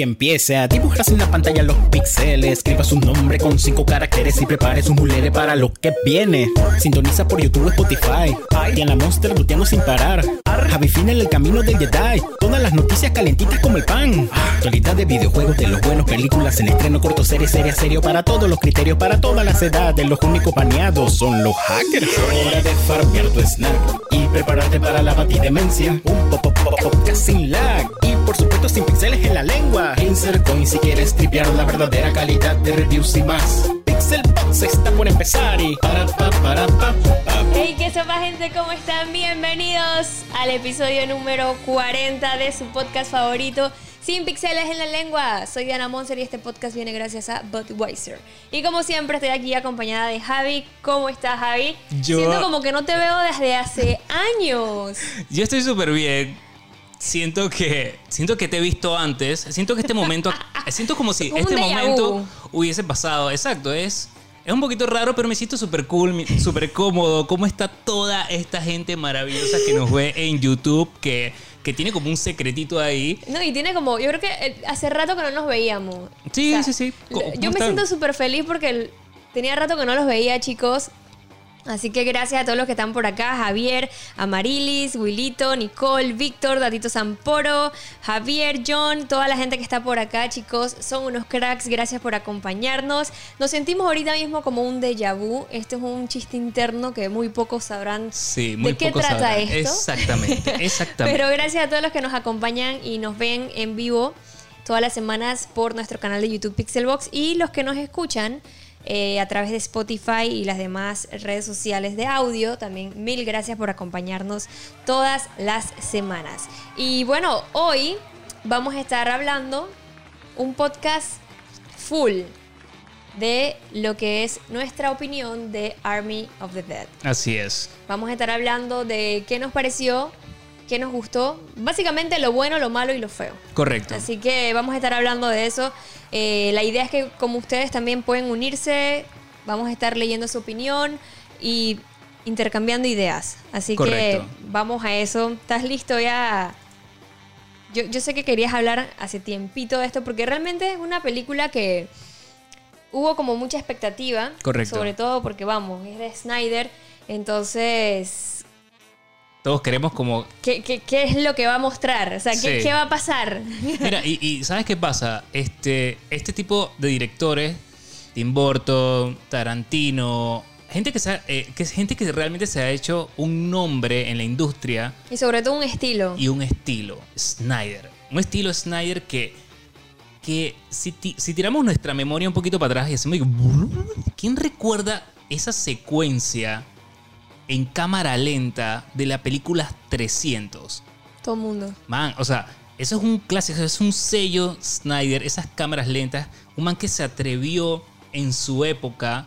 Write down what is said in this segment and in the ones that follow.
Y empiece a dibujar en la pantalla los píxeles. Escriba su nombre con cinco caracteres y prepare su mulere para lo que viene. Sintoniza por YouTube o Spotify. Y en la Monster luteando sin parar. Javi Fina en el camino del Jedi. Todas las noticias calentitas como el pan. Actualidad de videojuegos, de los buenos, películas en estreno, corto, serie, serie, serio. Para todos los criterios, para todas las edades. Los únicos baneados son los hackers. Hora de farmear tu snack y prepararte para la batidemencia. Un pop, pop, pop, podcast sin lag. Supuesto sin pixeles en la lengua. Insert Coin si quieres tripear la verdadera calidad de reviews y más. Pixel Box está por empezar y para pa para pa pa. Hey, ¿qué sopa gente? ¿Cómo están? Bienvenidos al episodio número 40 de su podcast favorito, Sin Pixeles en la Lengua. Soy Diana Monser y este podcast viene gracias a Budweiser. Y como siempre estoy aquí acompañada de Javi. ¿Cómo estás, Javi? Yo- Siento como que no te veo desde hace años. Yo estoy súper bien. Siento que siento que te he visto antes. Siento que este momento siento como si este momento hubiese pasado. Exacto, es es un poquito raro, pero me siento súper cool, súper cómodo. ¿Cómo está toda esta gente maravillosa que nos ve en YouTube que que tiene como un secretito ahí? No, y tiene como, yo creo que eh, hace rato que no nos veíamos. Sí, sí, sí. ¿Cómo- Yo me siento súper feliz porque tenía rato que no los veía, chicos. Así que gracias a todos los que están por acá, Javier, Amarilis, Wilito, Nicole, Víctor, Datito Zamporo, Javier, John, toda la gente que está por acá, chicos, son unos cracks, gracias por acompañarnos. Nos sentimos ahorita mismo como un déjà vu, este es un chiste interno que muy pocos sabrán Sí, muy de qué trata sabrán. esto. Exactamente, exactamente. Pero gracias a todos los que nos acompañan y nos ven en vivo todas las semanas por nuestro canal de YouTube Pixelbox y los que nos escuchan eh, a través de Spotify y las demás redes sociales de audio. También mil gracias por acompañarnos todas las semanas. Y bueno, hoy vamos a estar hablando un podcast full de lo que es nuestra opinión de Army of the Dead. Así es. Vamos a estar hablando de qué nos pareció, qué nos gustó, básicamente lo bueno, lo malo y lo feo. Correcto. Así que vamos a estar hablando de eso. Eh, la idea es que como ustedes también pueden unirse, vamos a estar leyendo su opinión y intercambiando ideas. Así Correcto. que vamos a eso. ¿Estás listo ya? Yo, yo sé que querías hablar hace tiempito de esto porque realmente es una película que hubo como mucha expectativa. Correcto. Sobre todo porque vamos, es de Snyder. Entonces, Todos queremos como ¿qué, qué, qué es lo que va a mostrar? O sea, ¿qué, Sí. qué va a pasar? Mira, y, y ¿sabes qué pasa? Este, este tipo de directores, Tim Burton, Tarantino, gente que, se ha- eh, que es gente que realmente se ha hecho un nombre en la industria y sobre todo un estilo. y un estilo, Snyder. Un estilo Snyder que, que si, ti- si tiramos nuestra memoria un poquito para atrás y hacemos... ¿Quién recuerda esa secuencia en cámara lenta de la película 300? Todo el mundo. Man, o sea, eso es un clásico, es un sello Snyder, esas cámaras lentas. Un man que se atrevió en su época,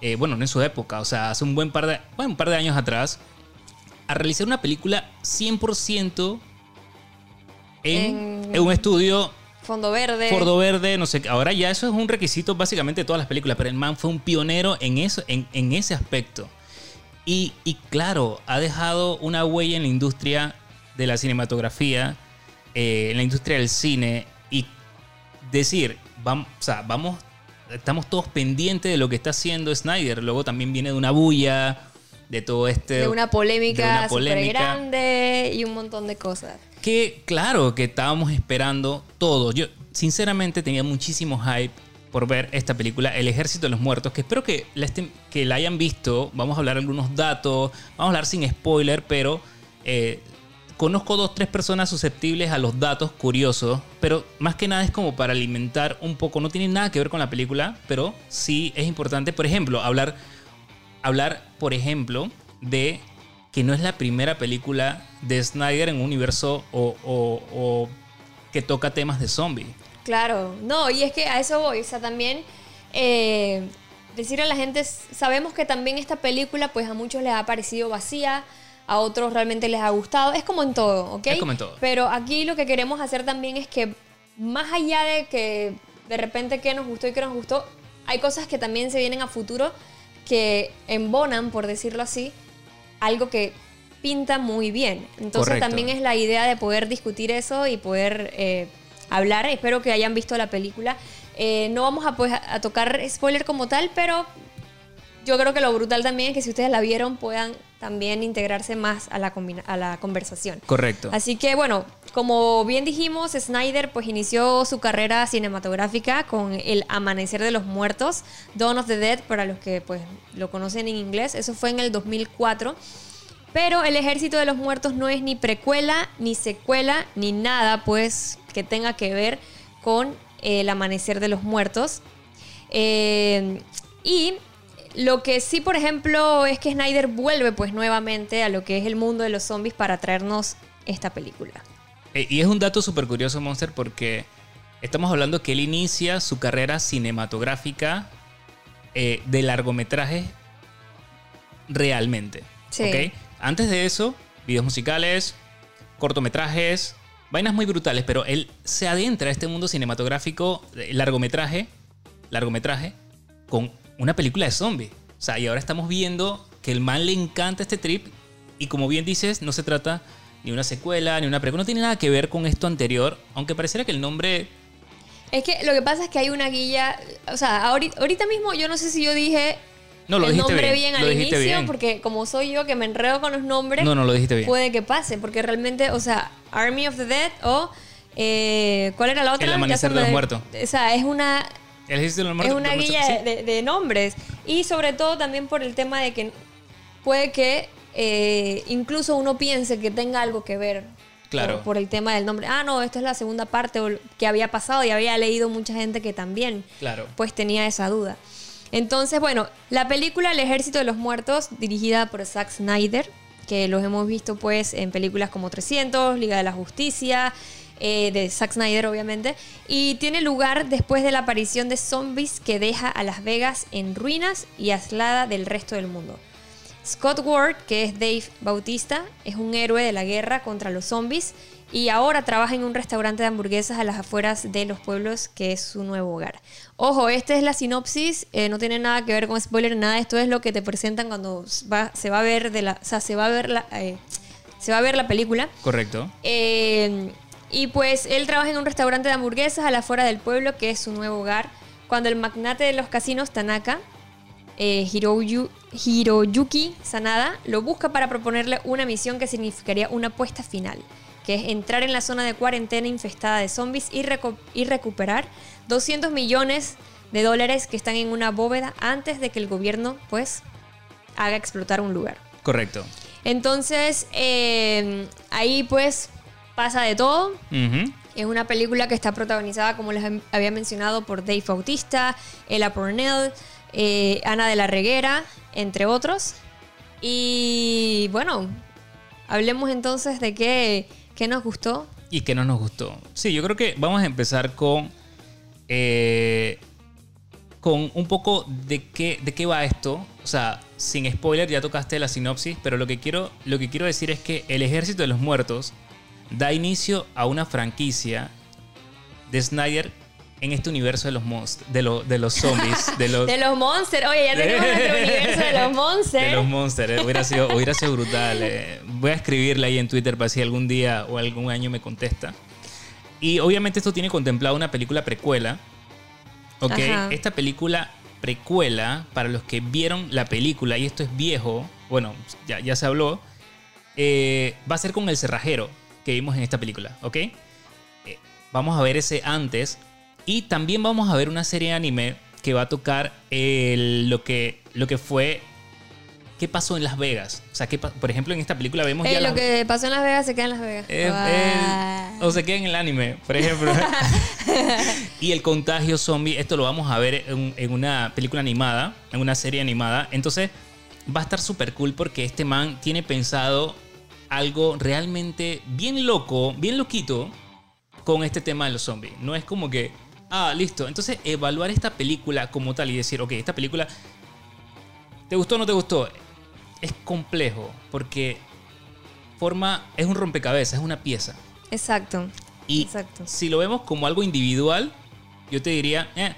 eh, bueno, no en su época, o sea, hace un buen par de, bueno, un par de años atrás, a realizar una película 100% en, En- en un estudio Fondo verde. Fordo Verde, no sé, qué. ahora ya eso es un requisito básicamente de todas las películas, pero el man fue un pionero en, eso, en, en ese aspecto. Y, y claro, ha dejado una huella en la industria de la cinematografía, eh, en la industria del cine, y decir, vamos, o sea, vamos, estamos todos pendientes de lo que está haciendo Snyder, luego también viene de una bulla, de todo este... de una de polémica una polémica grande y un montón de cosas. que claro que estábamos esperando todo. Yo sinceramente tenía muchísimo hype por ver esta película El Ejército de los Muertos, que espero que la, estén- que la hayan visto. Vamos a hablar algunos datos, vamos a hablar sin spoiler, pero eh, conozco dos, tres personas susceptibles a los datos curiosos, pero más que nada es como para alimentar un poco, no tiene nada que ver con la película, pero sí es importante, por ejemplo, hablar hablar, por ejemplo, de que no es la primera película de Snyder en un universo o, o- que toca temas de zombie. Claro, no, y es que a eso voy, o sea, también eh, decirle a la gente, sabemos que también esta película pues a muchos les ha parecido vacía, a otros realmente les ha gustado, es como en todo, ¿ok? Es como en todo. Pero aquí lo que queremos hacer también es que más allá de que de repente qué nos gustó y qué nos gustó, hay cosas que también se vienen a futuro que embonan, por decirlo así, algo que pinta muy bien. Entonces Correcto. también es la idea de poder discutir eso y poder eh, hablar. Espero que hayan visto la película. Eh, no vamos a, pues, a tocar spoiler como tal, pero yo creo que lo brutal también es que si ustedes la vieron puedan también integrarse más a la, a la conversación. Correcto. Así que bueno, como bien dijimos, Snyder pues inició su carrera cinematográfica con El Amanecer de los Muertos, Dawn of the Dead, para los que pues lo conocen en inglés. Eso fue en el 2004. Pero El Ejército de los Muertos no es ni precuela, ni secuela, ni nada pues que tenga que ver con El Amanecer de los Muertos. Eh, y lo que sí, por ejemplo, es que Snyder vuelve pues nuevamente a lo que es el mundo de los zombies para traernos esta película. Eh, y es un dato súper curioso, Monster, porque estamos hablando que él inicia su carrera cinematográfica eh, de largometraje realmente. Sí. Antes de eso, videos musicales, cortometrajes, vainas muy brutales, pero él se adentra a este mundo cinematográfico, largometraje, largometraje, con una película de zombies. O sea, y ahora estamos viendo que el man le encanta este trip y como bien dices, no se trata ni una secuela, ni una precuela, no tiene nada que ver con esto anterior, aunque pareciera que el nombre... Es que lo que pasa es que hay una guía, o sea, ahorita mismo yo no sé si yo dije No, lo el dijiste nombre bien, bien, lo al inicio, bien. porque como soy yo que me enredo con los nombres, No, no, lo dijiste bien. puede que pase, porque realmente, o sea, Army of the Dead o eh, ¿cuál era la otra? El Amanecer de los Muertos. O sea, es una El de los es muertos, una de los guía de, nombres y sobre todo también por el tema de que puede que eh, incluso uno piense que tenga algo que ver Claro. por, el tema del nombre. Ah, no, esta es la segunda parte que había pasado y había leído mucha gente que también Claro. pues tenía esa duda. Entonces, bueno, la película El Ejército de los Muertos, dirigida por Zack Snyder, que los hemos visto pues en películas como 300, Liga de la Justicia, eh, de Zack Snyder obviamente, y tiene lugar después de la aparición de zombies que deja a Las Vegas en ruinas y aislada del resto del mundo. Scott Ward, que es Dave Bautista, es un héroe de la guerra contra los zombies y ahora trabaja en un restaurante de hamburguesas a las afueras de los pueblos que es su nuevo hogar. Ojo, esta es la sinopsis, eh, no tiene nada que ver con spoiler, nada, esto es lo que te presentan cuando va- se va a ver de la, o sea, se va a ver la, eh, se va a ver la película. Correcto. Eh, y pues él trabaja en un restaurante de hamburguesas a la afuera del pueblo, que es su nuevo hogar, cuando el magnate de los casinos, Tanaka, eh, Hiroyu- Hiroyuki Sanada, lo busca para proponerle una misión que significaría una apuesta final, que es entrar en la zona de cuarentena infestada de zombies y, recuperar 200 millones de dólares que están en una bóveda antes de que el gobierno, pues, haga explotar un lugar. Correcto. Entonces, eh, ahí pues pasa de todo. Es una película que está protagonizada, como les había mencionado, por Dave Bautista, Ella Purnell, eh, Ana de la Reguera, entre otros. Y bueno, hablemos entonces de qué, qué nos gustó. y que no nos gustó. Sí, yo creo que vamos a empezar con. eh, con un poco de qué, de qué va esto. O sea, sin spoiler, ya tocaste la sinopsis, pero lo que, quiero, lo que quiero decir es que El Ejército de los Muertos da inicio a una franquicia de Snyder en este universo de los monst- de, lo- de los zombies, de los, De los Monsters. Oye, ya tenemos nuestro universo de los Monsters. de los monsters. eh. Hubiera, sido, hubiera sido brutal. eh. Voy a escribirle ahí en Twitter para si algún día o algún año me contesta. Y obviamente esto tiene contemplado una película precuela. Ok, Ajá. esta película precuela, para los que vieron la película, y esto es viejo, bueno, ya, ya se habló, eh, va a ser con el cerrajero que vimos en esta película, ¿ok? Eh, vamos a ver ese antes. Y también vamos a ver una serie de anime que va a tocar el- lo, que, lo que fue. ¿Qué pasó en Las Vegas? O sea, ¿qué pa- por ejemplo, en esta película vemos Eh, ya. lo las- que pasó en Las Vegas se queda en Las Vegas. eh, eh, o se queda en el anime, por ejemplo. y el contagio zombie, esto lo vamos a ver en, en una película animada, en una serie animada. Entonces, va a estar súper cool porque este man tiene pensado algo realmente bien loco, bien loquito con este tema de los zombies. No es como que, ah, listo. Entonces, evaluar esta película como tal y decir, ok, esta película, ¿te gustó o no te gustó? Es complejo porque forma, es un rompecabezas, es una pieza. Exacto. Y Exacto. si lo vemos como algo individual, yo te diría, eh,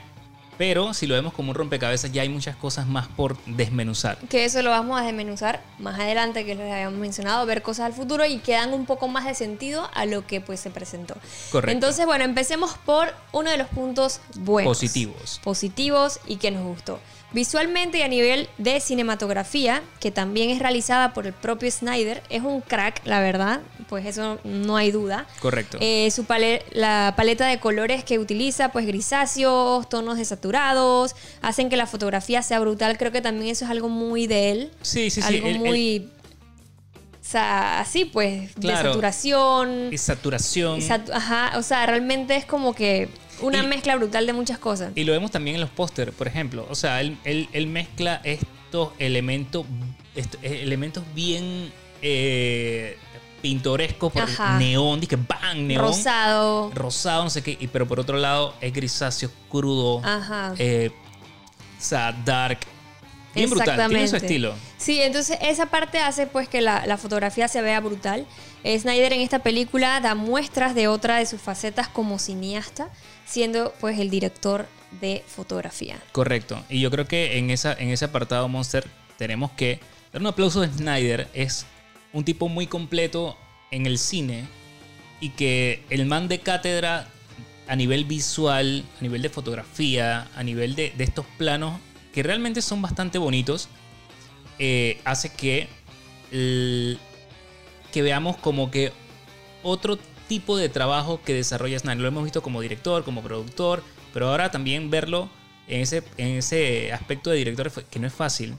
Pero si lo vemos como un rompecabezas, ya hay muchas cosas más por desmenuzar. Que eso lo vamos a desmenuzar más adelante, que les habíamos mencionado, ver cosas al futuro y que dan un poco más de sentido a lo que pues se presentó. Correcto. Entonces, bueno, empecemos por uno de los puntos buenos. Positivos. Positivos y que nos gustó. Visualmente y a nivel de cinematografía, que también es realizada por el propio Snyder, es un crack, la verdad, pues eso no hay duda. Correcto. Eh, su pale- la paleta de colores que utiliza, pues grisáceos, tonos desaturados, hacen que la fotografía sea brutal. Creo que también eso es algo muy de él. Sí, sí, sí. Algo el- muy... sea, así pues, Claro. de saturación. y saturación. satu- ajá, o sea, realmente es como que una Y- mezcla brutal de muchas cosas. Y lo vemos también en los pósteres, por ejemplo. O sea, él, él- él mezcla estos elementos, estos elementos bien eh, pintorescos, por Ajá. neón, dice bang, neón. Rosado. Rosado, no sé qué. Y, pero por otro lado es grisáceo, crudo. Ajá. eh, o sea, dark. Bien brutal. Tiene su estilo. Sí, entonces esa parte hace pues que la, la fotografía se vea brutal. Snyder en esta película da muestras de otra de sus facetas como cineasta, siendo pues el director de fotografía. Correcto. Y yo creo que en, esa, en ese apartado Monster tenemos que dar un aplauso a Snyder. Es un tipo muy completo en el cine y que el man de cátedra a nivel visual, a nivel de fotografía, a nivel de, de estos planos que realmente son bastante bonitos, eh, hace que, que veamos como que otro tipo de trabajo que desarrolla Snyder. Lo hemos visto como director, como productor, pero ahora también verlo en ese, en ese aspecto de director que no es fácil.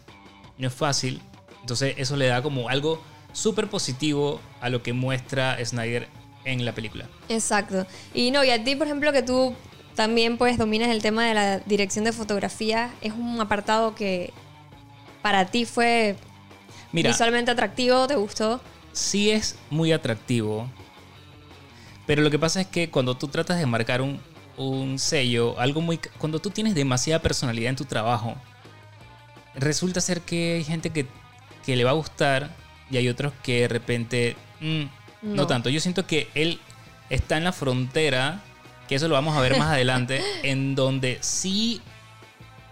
No es fácil. Entonces eso le da como algo súper positivo a lo que muestra Snyder en la película. Exacto. Y no, y a ti, por ejemplo, que tú también pues dominas el tema de la dirección de fotografía, es un apartado que para ti fue Mira, visualmente atractivo, ¿te gustó? sí es muy atractivo, pero lo que pasa es que cuando tú tratas de marcar un, un sello, algo muy... Cuando tú tienes demasiada personalidad en tu trabajo, resulta ser que hay gente que, que le va a gustar y hay otros que de repente mm, no. No. tanto. Yo siento que él está en la frontera, que eso lo vamos a ver más adelante, en donde sí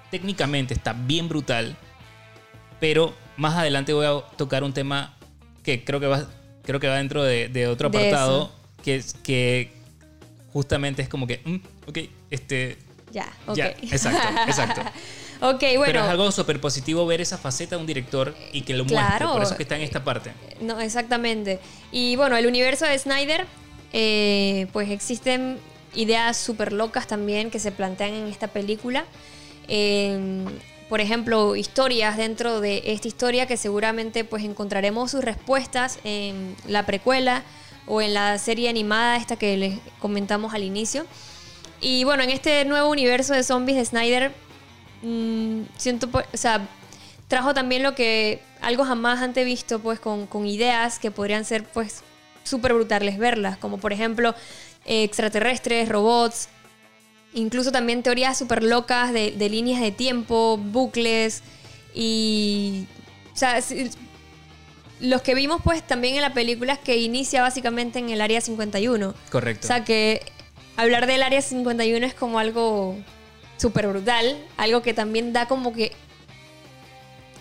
técnicamente está bien brutal, pero más adelante voy a tocar un tema que creo que va, creo que va dentro de, de otro apartado, que, que justamente es como que, mm, ok, este... Ya, ok. Ya, exacto, exacto. ok, bueno. Pero es algo súper positivo ver esa faceta de un director y que lo muestre. Claro. Por eso es que está en esta parte. No, exactamente. Y bueno, el universo de Snyder, eh, pues existen ideas súper locas también que se plantean en esta película. Por ejemplo, historias dentro de esta historia que seguramente pues encontraremos sus respuestas en la precuela o en la serie animada esta que les comentamos al inicio. Y bueno, en este nuevo universo de zombies de Snyder, mm, siento, pues, o sea, trajo también lo que algo jamás antes visto, pues, con, con ideas que podrían ser, pues, súper brutales verlas, como por ejemplo eh, extraterrestres, robots, incluso también teorías súper locas de, de líneas de tiempo, bucles y... O sea, los que vimos pues también en la película es que inicia básicamente en el área 51. Correcto. O sea que hablar del área 51 es como algo súper brutal, algo que también da como que...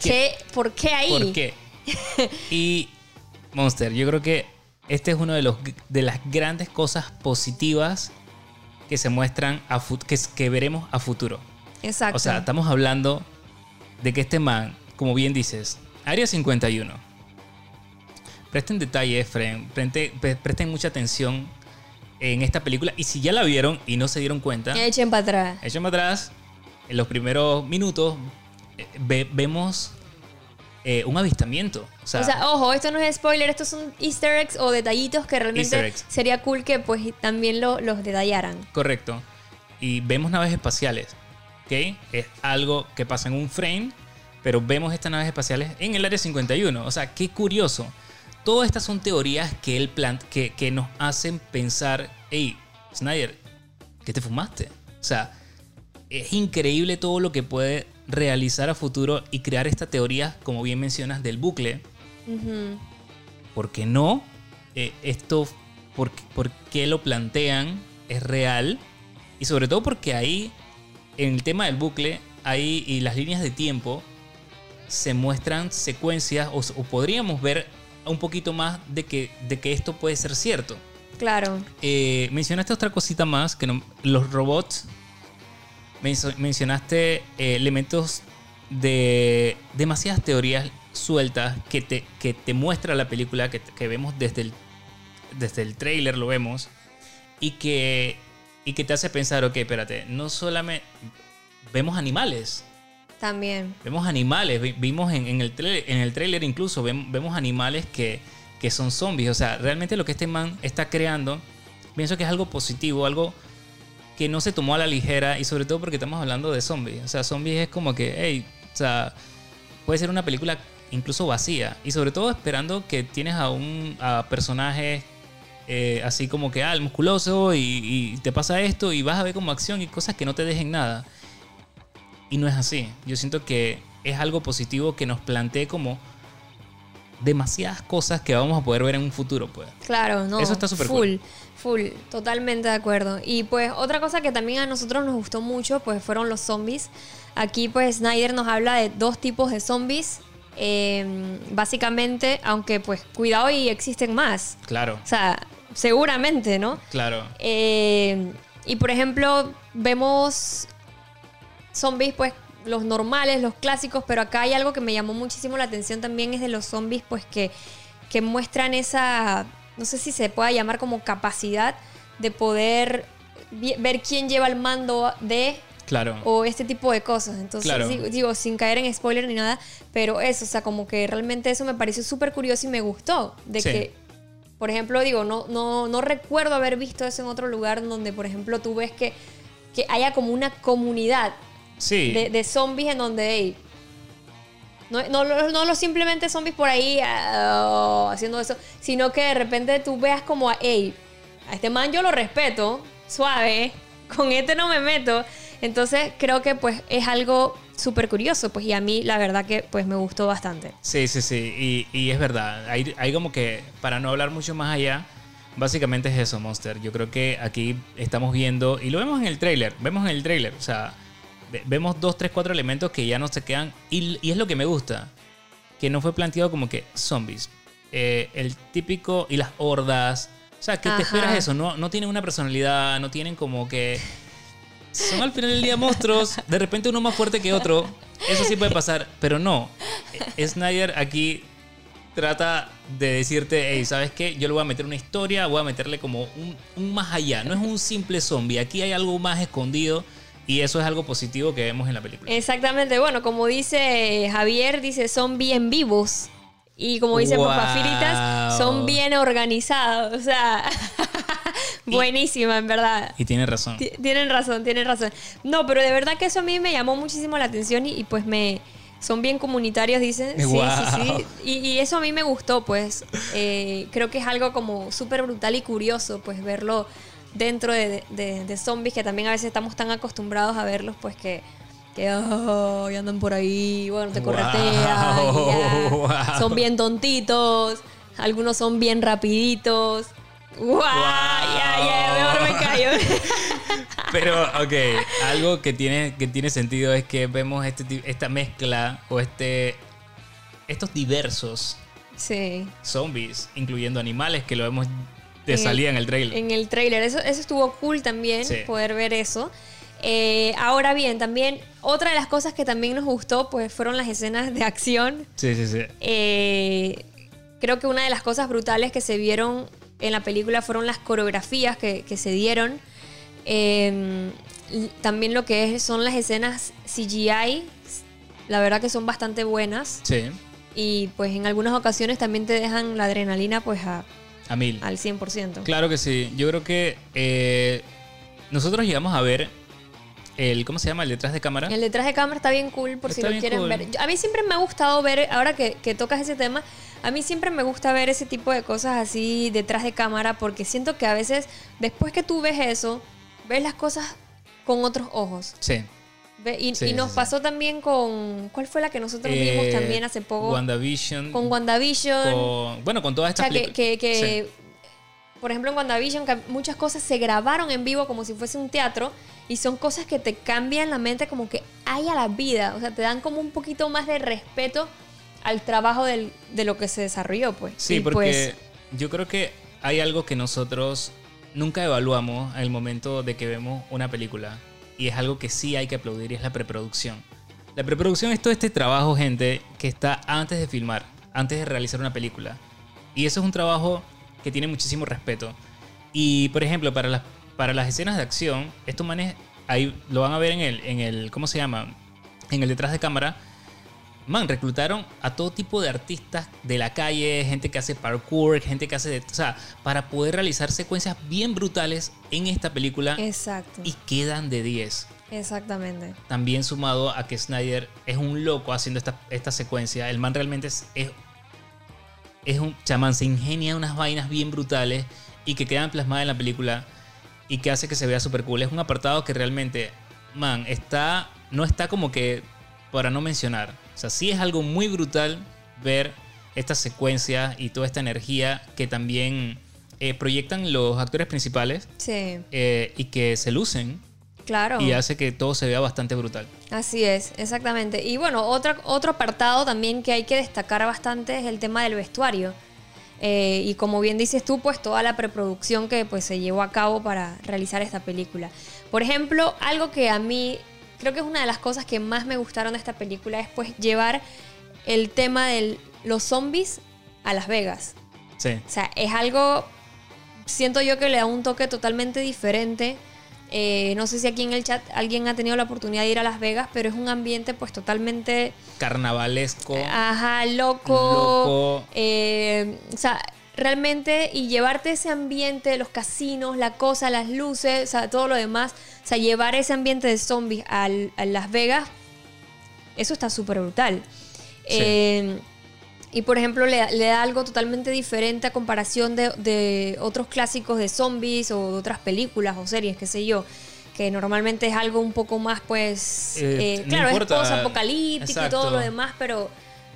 ¿qué? ¿Por qué ahí? ¿Por qué? y Monster, yo creo que este es uno de los de las grandes cosas positivas que se muestran a que, que veremos a futuro. Exacto. O sea, estamos hablando de que este man, como bien dices, Área 51. Presten detalle, Efren. Presten, pre- presten mucha atención en esta película. Y si ya la vieron y no se dieron cuenta, Echen para atrás. echen para atrás. En los primeros minutos eh, ve- vemos eh, un avistamiento. O sea, O sea, ojo, esto no es spoiler, estos son easter eggs o detallitos que realmente sería cool que pues también lo- los detallaran. correcto. Y vemos naves espaciales. ¿Ok? Es algo que pasa en un frame. Pero vemos estas naves espaciales en el área 51. O sea, qué curioso. Todas estas son teorías que él plant que, que nos hacen pensar, hey, Snyder, ¿qué te fumaste? O sea, es increíble todo lo que puede realizar a futuro y crear esta teoría, como bien mencionas, del bucle. Ujú. ¿Por qué no? Eh, esto, por, por qué lo plantean? Es real. Y sobre todo porque ahí en el tema del bucle, ahí y las líneas de tiempo se muestran secuencias o, o podríamos ver un poquito más de que, de que esto puede ser cierto. Claro. Eh, mencionaste otra cosita más, que no- los robots, mencionaste eh, elementos de demasiadas teorías sueltas que te, que te muestra la película, que, que vemos desde el, desde el trailer, lo vemos, y que, y que te hace pensar, ok, espérate, no solamente vemos animales, También. Vemos animales, vi- vimos en, en el, trailer, en el trailer incluso, vem- vemos animales que, que son zombies. O sea, realmente lo que este man está creando, pienso que es algo positivo, algo que no se tomó a la ligera y sobre todo porque estamos hablando de zombies. O sea, zombies es como que, hey, o sea, puede ser una película incluso vacía. Y sobre todo esperando que tienes a un a personajes eh, así como que, ah, el musculoso y, y te pasa esto y vas a ver como acción y cosas que no te dejen nada. Y no es así. Yo siento que es algo positivo que nos plantee como demasiadas cosas que vamos a poder ver en un futuro, pues. Claro, no. Eso está súper Full, cool. Full, totalmente de acuerdo. Y pues otra cosa que también a nosotros nos gustó mucho, pues fueron los zombies. Aquí pues Snyder nos habla de dos tipos de zombies. Eh, básicamente, aunque pues cuidado y existen más. Claro, O sea, seguramente, ¿no? claro. Eh, y por ejemplo, vemos zombies, pues los normales, los clásicos, pero acá hay algo que me llamó muchísimo la atención también, es de los zombies, pues que, que muestran esa, no sé si se pueda llamar como capacidad de poder ver quién lleva el mando de Claro. o este tipo de cosas. Entonces, Claro. digo, digo, sin caer en spoiler ni nada, pero eso, o sea, como que realmente eso me pareció súper curioso y me gustó. De Sí. que, por ejemplo, digo, no, no, no recuerdo haber visto eso en otro lugar donde, por ejemplo, tú ves que, que haya como una comunidad Sí. de, de zombies en donde, hey, no, no, no, los simplemente zombies por ahí ah, haciendo eso, sino que de repente tú veas como, hey, a este man yo lo respeto, suave, con este no me meto. Entonces creo que pues es algo súper curioso, pues y a mí la verdad que pues me gustó bastante. Sí, sí, sí. Y, y es verdad. Hay, hay como que, para no hablar mucho más allá, básicamente es eso, Monster. Yo creo que aquí estamos viendo, y lo vemos en el trailer, vemos en el trailer, o sea, vemos dos, tres, cuatro elementos que ya no se quedan. Y, y es lo que me gusta, que no fue planteado como que zombies. Eh, el típico, y las hordas. O sea, ¿qué Ajá. te esperas eso? No, no tienen una personalidad, no tienen como que... Son al final del día monstruos, de repente uno más fuerte que otro. Eso sí puede pasar, pero no. Eh, Snyder aquí trata de decirte, hey, ¿sabes qué? Yo le voy a meter una historia, voy a meterle como un, un más allá. No es un simple zombie, aquí hay algo más escondido y eso es algo positivo que vemos en la película. Exactamente, bueno, como dice Javier, dice son bien vivos. Y como dice Wow. Papá Firitas, son bien organizados. O sea, buenísima, en verdad. Y tiene razón. Ti- Tienen razón, tienen razón. No, pero de verdad que eso a mí me llamó muchísimo la atención y, y, pues me... Son bien comunitarios, dicen. Sí, sí, sí. Y, y eso a mí me gustó, pues. Eh, creo que es algo como súper brutal y curioso, pues, verlo dentro de, de- de zombies, que también a veces estamos tan acostumbrados a verlos, pues, que, que oh, y andan por ahí, bueno, te Wow. corretean. Wow. Son bien tontitos, algunos son bien rapiditos. ¡Guau! Ya, ya, mejor me callo. Pero, ok, algo que tiene, que tiene sentido es que vemos este, esta mezcla o este, estos diversos sí. zombies, incluyendo animales que lo vemos En el- salida en el trailer. En el trailer. Eso, eso estuvo cool también, Sí. poder ver eso. Eh, ahora bien, también otra de las cosas que también nos gustó, pues fueron las escenas de acción. Sí, sí, sí. Eh, creo que una de las cosas brutales que se vieron en la película fueron las coreografías que, que se dieron. Eh, y también lo que es, son las escenas CGI. La verdad que son bastante buenas. Sí, Y pues en algunas ocasiones también te dejan la adrenalina pues a- a mil. al 100%. Claro que sí. Yo creo que eh, nosotros llegamos a ver el, ¿cómo se llama? El detrás de cámara. El detrás de cámara está bien cool por si lo quieren cool. ver. A mí siempre me ha gustado ver, ahora que, que tocas ese tema, a mí siempre me gusta ver ese tipo de cosas así detrás de cámara porque siento que a veces después que tú ves eso, ves las cosas con otros ojos. Sí. Y, Sí, y nos sí, sí. pasó también con... ¿Cuál fue la que nosotros vimos Eh, también hace poco? WandaVision. con WandaVision. con- bueno, con todas O sea, estas que, películas. que- por ejemplo, en WandaVision, muchas cosas se grabaron en vivo como si fuese un teatro y son cosas que te cambian la mente como que hay a la vida, o sea, te dan como un poquito más de respeto al trabajo del- de lo que se desarrolló, pues. Sí, Y, porque pues, yo creo que hay algo que nosotros nunca evaluamos el momento de que vemos una película. Y es algo que sí hay que aplaudir y es la preproducción. La preproducción es todo este trabajo, gente, que está antes de filmar, antes de realizar una película. Y eso es un trabajo que tiene muchísimo respeto. Y, por ejemplo, para las, para las escenas de acción, estos manes, ahí lo van a ver en el, en el, ¿cómo se llama? En el detrás de cámara. Man, reclutaron a todo tipo de artistas de la calle, gente que hace parkour, gente que hace... de- o sea, para poder realizar secuencias bien brutales en esta película Exacto. y quedan de 10. Exactamente. También sumado a que Snyder es un loco haciendo esta, esta secuencia. El man realmente es, es, es un chamán, se ingenia unas vainas bien brutales y que quedan plasmadas en la película y que hace que se vea súper cool. Es un apartado que realmente, man, está, no está como que para no mencionar. O sea, sí es algo muy brutal ver estas secuencias y toda esta energía que también eh, proyectan los actores principales Sí, eh, y que se lucen claro. y hace que todo se vea bastante brutal. Así es, exactamente. Y bueno, otra, otro apartado también que hay que destacar bastante es el tema del vestuario. Eh, y como bien dices tú, pues toda la preproducción que pues, se llevó a cabo para realizar esta película. Por ejemplo, algo que a mí creo que es una de las cosas que más me gustaron de esta película es pues llevar el tema de los zombies a Las Vegas. Sí. O sea, es algo, siento yo que le da un toque totalmente diferente. Eh, no sé si aquí en el chat alguien ha tenido la oportunidad de ir a Las Vegas, pero es un ambiente pues totalmente, Carnavalesco. ajá, loco. Loco. Eh, o sea, realmente y llevarte ese ambiente, los casinos, la cosa, las luces, o sea, todo lo demás. O sea, llevar ese ambiente de zombies al- a Las Vegas, eso está súper brutal. Sí. Eh, y por ejemplo, le, le da algo totalmente diferente a comparación de, de otros clásicos de zombies o de otras películas o series, qué sé yo. Que normalmente es algo un poco más, pues. Eh, eh, no claro, importa. es post-apocalíptico y todo lo demás, pero,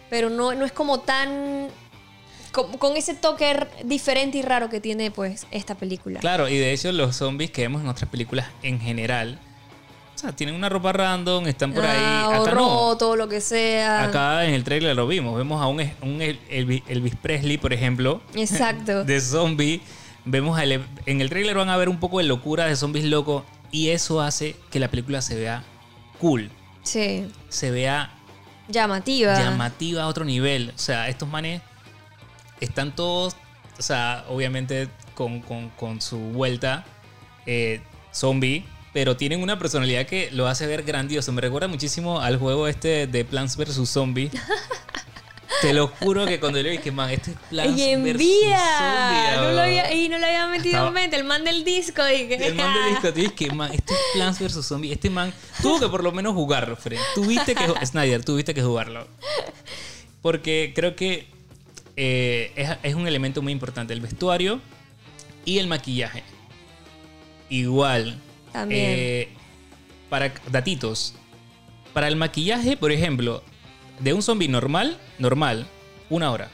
pero no, no es como tan. Con, con ese toque diferente y raro que tiene, pues, esta película. Claro, y de hecho los zombies que vemos en otras películas en general, o sea, tienen una ropa random, están por ahí. Ah, o Acá no. roto, lo que sea. Acá en el trailer lo vimos. Vemos a un, un El- Elvis Presley, por ejemplo, Exacto. de zombie. Vemos a ele- en el trailer van a ver un poco de locura de zombies locos y eso hace que la película se vea cool, Sí. se vea Llamativa. llamativa a otro nivel. O sea, estos manes están todos, o sea, obviamente con, con- con su vuelta eh, zombie, pero tienen una personalidad que lo hace ver grandioso. Me recuerda muchísimo al juego este de Plants vs. Zombies. Te lo juro que cuando le dije, man, este es Plants Y vs. envía. No lo Zombie. había, y no lo había metido Estaba- en mente. El man del disco. dije. El man de disco, te dije que, man, este es Plants vs. Zombies. Este man tuvo que por lo menos jugarlo, Fred. Tuviste que, Snyder, tuviste que jugarlo. Porque creo que eh, es, es un elemento muy importante. El vestuario y el maquillaje. Igual. También. eh, para datitos. Para el maquillaje, por ejemplo, de un zombie normal, normal, una hora.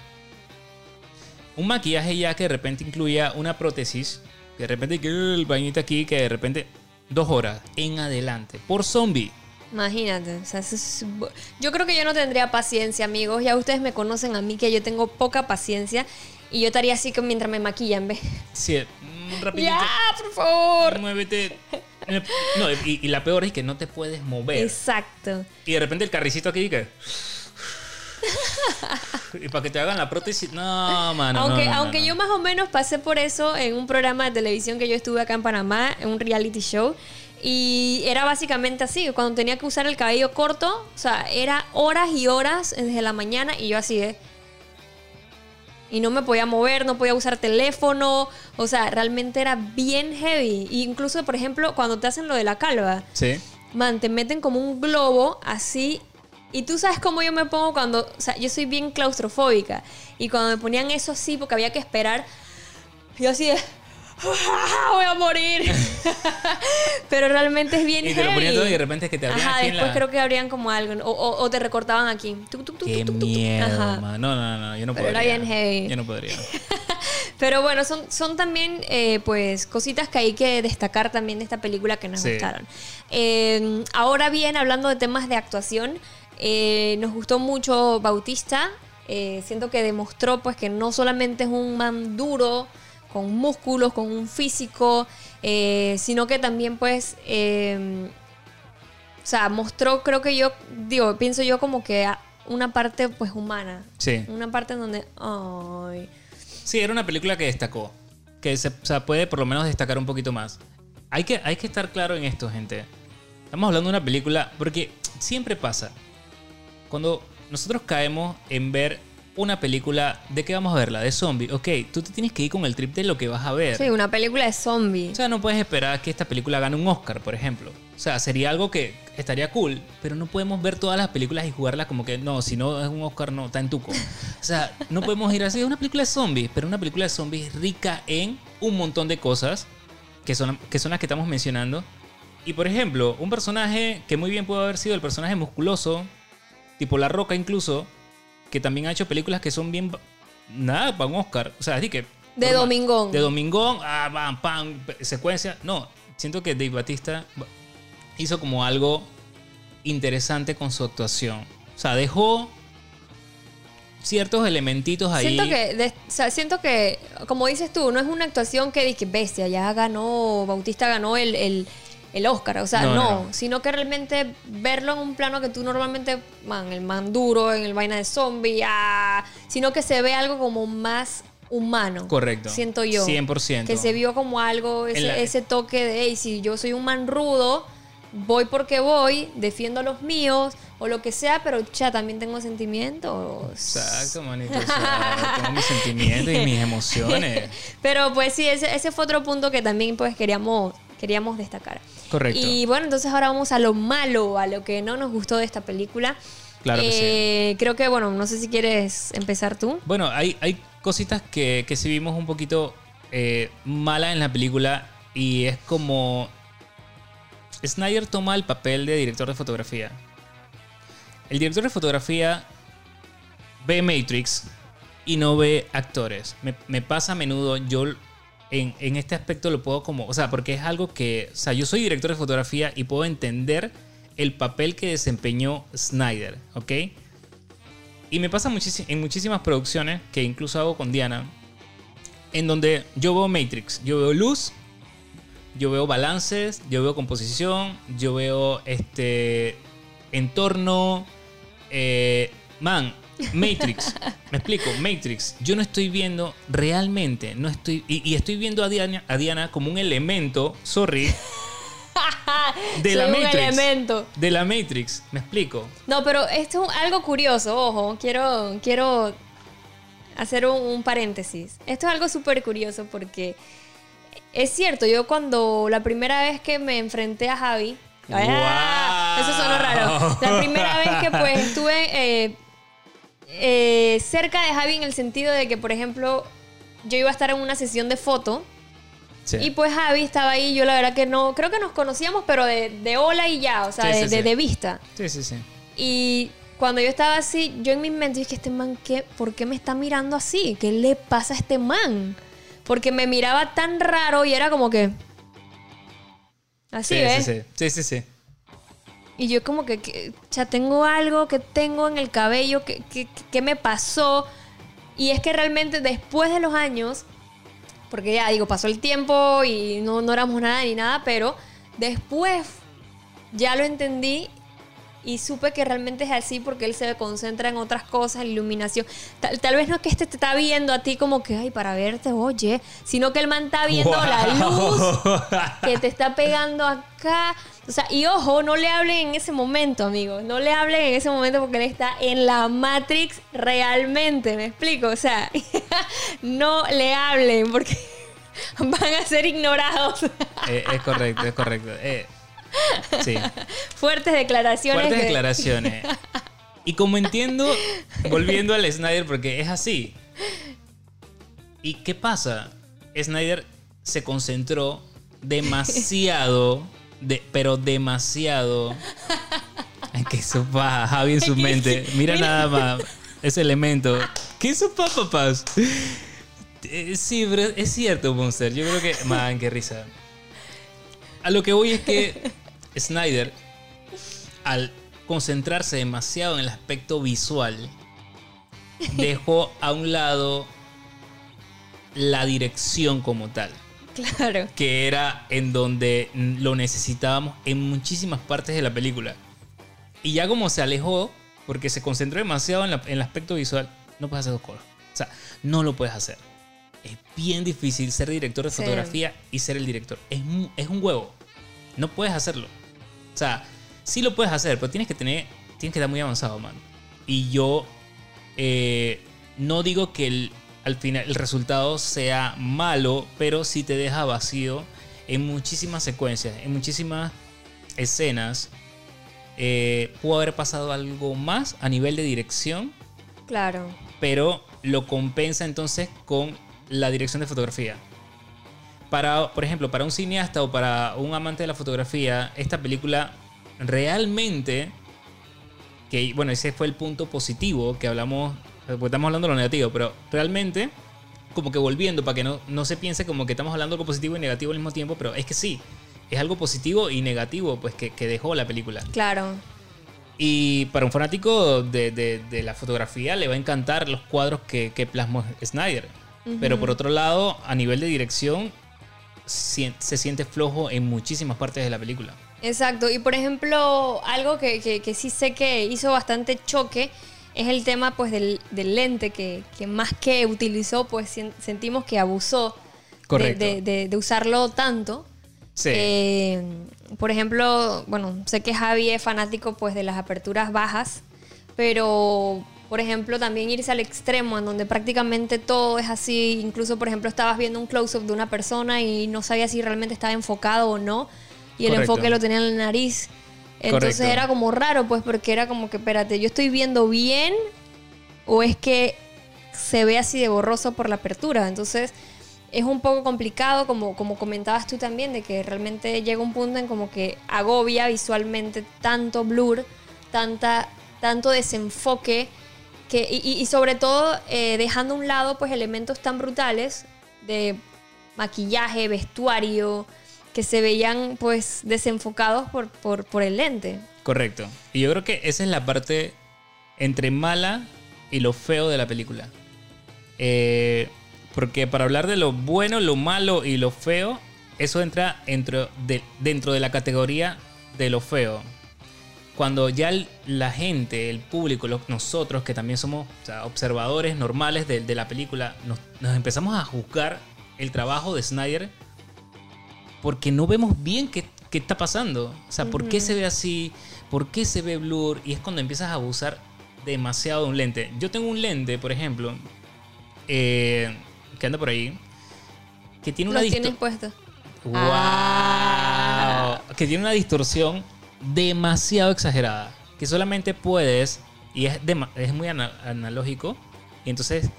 Un maquillaje ya que de repente incluya una prótesis, que de repente que el bañito aquí, que de repente dos horas en adelante por zombie. Imagínate. o sea, eso es bu- yo creo que yo no tendría paciencia, amigos. Ya ustedes me conocen a mí que yo tengo poca paciencia. Y yo estaría así que mientras me maquillan, ¿ves? Sí, mm, rapidito. Ya, por favor. Muévete. No, y, y la peor es que no te puedes mover. Exacto. Y de repente el carricito aquí que. y para que te hagan la prótesis. No, mano. aunque no, no, aunque no. yo más o menos pasé por eso en un programa de televisión que yo estuve acá en Panamá, en un reality show. Y era básicamente así, cuando tenía que usar el cabello corto, o sea, era horas y horas desde la mañana y yo así de... Y no me podía mover, no podía usar teléfono, o sea, realmente era bien heavy. Y incluso, por ejemplo, cuando te hacen lo de la calva, Sí. man, te meten como un globo así. Y tú sabes cómo yo me pongo cuando. O sea, yo soy bien claustrofóbica. Y cuando me ponían eso así, porque había que esperar, yo así de. Voy a morir. Pero realmente es bien Y te lo ponían todo y de repente es que te abrían Ajá, aquí en después la- creo que abrían como algo. O, o- o te recortaban aquí. Tuc, tuc, tuc, Qué miedo, Ajá. man. No, no, no, yo no Pero podría. era bien heavy. Yo no podría. Pero bueno, son, son también eh, pues cositas que hay que destacar también de esta película que nos Sí. gustaron. Eh, ahora bien, hablando de temas de actuación, eh, nos gustó mucho Bautista. Siento que demostró pues que no solamente es un man duro, con músculos, con un físico, eh, sino que también pues... eh, o sea, mostró, creo que yo, digo, pienso yo como que una parte pues humana. Sí. Una parte en donde, ay, Sí, era una película que destacó. Que se, o sea, puede por lo menos destacar un poquito más. Hay que, hay que estar claro en esto, gente. Estamos hablando de una película porque siempre pasa. Cuando nosotros caemos en ver una película, ¿de qué vamos a verla? De zombie. Ok, tú te tienes que ir con el trip de lo que vas a ver. Sí, una película de zombie. O sea, no puedes esperar que esta película gane un Oscar, por ejemplo. O sea, sería algo que estaría cool, pero no podemos ver todas las películas y jugarlas como que no, si no es un Oscar, no, está en tuco. O sea, no podemos ir así. Es una película de zombies, pero una película de zombies rica en un montón de cosas que son, que son las que estamos mencionando. Y por ejemplo, un personaje que muy bien pudo haber sido el personaje musculoso, tipo La Roca incluso, que también ha hecho películas que son bien. Nada para un Oscar. O sea, así que. De broma, Domingón. De Domingón, ah, pam, pam, secuencia. No, siento que Dave Batista hizo como algo interesante con su actuación. O sea, dejó ciertos elementitos ahí. Siento que, de- o sea, siento que, como dices tú, no es una actuación que dije, bestia, ya ganó, Bautista ganó el, el, el Oscar. O sea, No, no, no, no. sino que realmente verlo en un plano que tú normalmente, man, el man duro, en el vaina de zombie, ah, sino que se ve algo como más humano. Correcto. Siento yo. 100%. Que se vio como algo, ese, la- ese toque de, hey, si yo soy un man rudo, voy porque voy, defiendo a los míos, o lo que sea, pero ya también tengo sentimientos. Exacto, manito. O sea, tengo mis sentimientos y mis emociones. Pero pues sí, ese, ese fue otro punto que también pues queríamos, queríamos destacar. Correcto. Y bueno, entonces ahora vamos a lo malo, a lo que no nos gustó de esta película. Claro que sí. Eh, Creo que, bueno, no sé si quieres empezar tú. Bueno, hay, hay cositas que, que sí vimos un poquito eh, malas en la película y es como Snyder toma el papel de director de fotografía. El director de fotografía ve Matrix y no ve actores. Me, me pasa a menudo, yo en, este aspecto lo puedo como, o sea, porque es algo que, o sea, yo soy director de fotografía y puedo entender el papel que desempeñó Snyder, ¿ok? Y me pasa en muchísimas producciones, que incluso hago con Diana, en donde yo veo Matrix, yo veo luz, yo veo balances, yo veo composición, yo veo este entorno. eh, man, Matrix, me explico, Matrix, yo no estoy viendo realmente, no estoy, y, y estoy viendo a Diana, a Diana como un elemento, sorry, de la Soy Matrix. elemento. De la Matrix, me explico. No, pero esto es algo curioso, ojo, quiero, quiero hacer un, un paréntesis. Esto es algo súper curioso porque es cierto, yo cuando la primera vez que me enfrenté a Javi. ¡Wow! eso sonó raro, la primera vez que pues estuve eh, eh, cerca de Javi en el sentido de que, por ejemplo, yo iba a estar en una sesión de foto. Sí. Y pues Javi estaba ahí, yo la verdad que no, creo que nos conocíamos, pero de, de hola y ya, o sea, Sí, de, sí, de- vista. Sí, sí, sí. Y cuando yo estaba así, yo en mi mente dije, este man, ¿qué, ¿por qué me está mirando así? ¿Qué le pasa a este man? Porque me miraba tan raro y era como que... Así, Sí, ¿ves? Sí, sí, sí. Y yo como que, que, ya tengo algo que tengo en el cabello, que, que, que me pasó. Y es que realmente después de los años, porque ya digo, pasó el tiempo y no, no éramos nada ni nada, pero después ya lo entendí y supe que realmente es así porque él se concentra en otras cosas, en iluminación. Tal, tal vez no es que este te está viendo a ti como que, ay, para verte, oye, sino que el man está viendo la luz que te está pegando acá. O sea, y ojo, no le hablen en ese momento, amigos. No le hablen en ese momento porque él está en la Matrix realmente. ¿Me explico? O sea, no le hablen porque van a ser ignorados. Eh, es correcto, es correcto. Eh, sí. Fuertes declaraciones. Fuertes que- declaraciones. Y como entiendo, volviendo al Snyder, porque es así. ¿Y qué pasa? Snyder se concentró demasiado, de, pero demasiado. que eso va Javi en su mente. Mira nada más ese elemento. ¿Qué sopa, papás? Eh, sí, pero es cierto, Monster. Yo creo que. Man, qué risa. A lo que voy es que Snyder, al concentrarse demasiado en el aspecto visual, dejó a un lado la dirección como tal. Claro. Que era en donde lo necesitábamos en muchísimas partes de la película. Y ya como se alejó, porque se concentró demasiado en, la- en el aspecto visual, no puedes hacer dos cosas. O sea, no lo puedes hacer. Es bien difícil ser director de Sí. fotografía y ser el director. Es, es un huevo. No puedes hacerlo. O sea, sí lo puedes hacer, pero tienes que tener, tienes que estar muy avanzado, man. Y yo eh, no digo que el- al final el resultado sea malo, pero sí te deja vacío en muchísimas secuencias, en muchísimas escenas. Eh, pudo haber pasado algo más a nivel de dirección, Claro. pero lo compensa entonces con la dirección de fotografía. Para, por ejemplo, para un cineasta o para un amante de la fotografía, esta película realmente, que bueno, ese fue el punto positivo que hablamos, porque estamos hablando de lo negativo, pero realmente, como que volviendo, para que no, no se piense como que estamos hablando de algo positivo y negativo al mismo tiempo, pero es que sí, es algo positivo y negativo, pues que, que dejó la película. Claro. Y para un fanático de, de- de la fotografía le va a encantar los cuadros que, que plasmó Snyder. Pero por otro lado, a nivel de dirección, se siente flojo en muchísimas partes de la película. Exacto. Y por ejemplo, algo que, que- que sí sé que hizo bastante choque es el tema pues del, del lente que, que más que utilizó, pues sentimos que abusó de, de- de usarlo tanto. Sí. Eh, por ejemplo, bueno, sé que Javi es fanático pues de las aperturas bajas, pero por ejemplo también irse al extremo en donde prácticamente todo es así, incluso por ejemplo estabas viendo un close-up de una persona y no sabías si realmente estaba enfocado o no, y el Correcto. enfoque lo tenía en la nariz. Entonces Correcto. era como raro pues porque era como que, espérate, yo estoy viendo bien o es que se ve así de borroso por la apertura. Entonces es un poco complicado, como, como comentabas tú también, de que realmente llega un punto en como que agobia visualmente tanto blur, tanta, tanto desenfoque, que, y, y- sobre todo eh, dejando a un lado pues elementos tan brutales de maquillaje, vestuario, que se veían pues desenfocados por, por, por el lente. Correcto. Y yo creo que esa es la parte entre mala y lo feo de la película. Eh, porque para hablar de lo bueno, lo malo y lo feo, eso entra dentro de, dentro de la categoría de lo feo. Cuando ya el- la gente, el público, los- nosotros que también somos o sea, observadores normales de, de la película, nos, nos empezamos a juzgar el trabajo de Snyder porque no vemos bien qué, qué está pasando. O sea, ¿por qué se ve así? ¿Por qué se ve blur? Y es cuando empiezas a abusar demasiado de un lente. Yo tengo un lente, por ejemplo, eh, que anda por ahí, que tiene una disto- tienes puestos. ¡Wow! Ah. Que tiene una distorsión demasiado exagerada. Que solamente puedes, y es, es muy ana- analógico, y entonces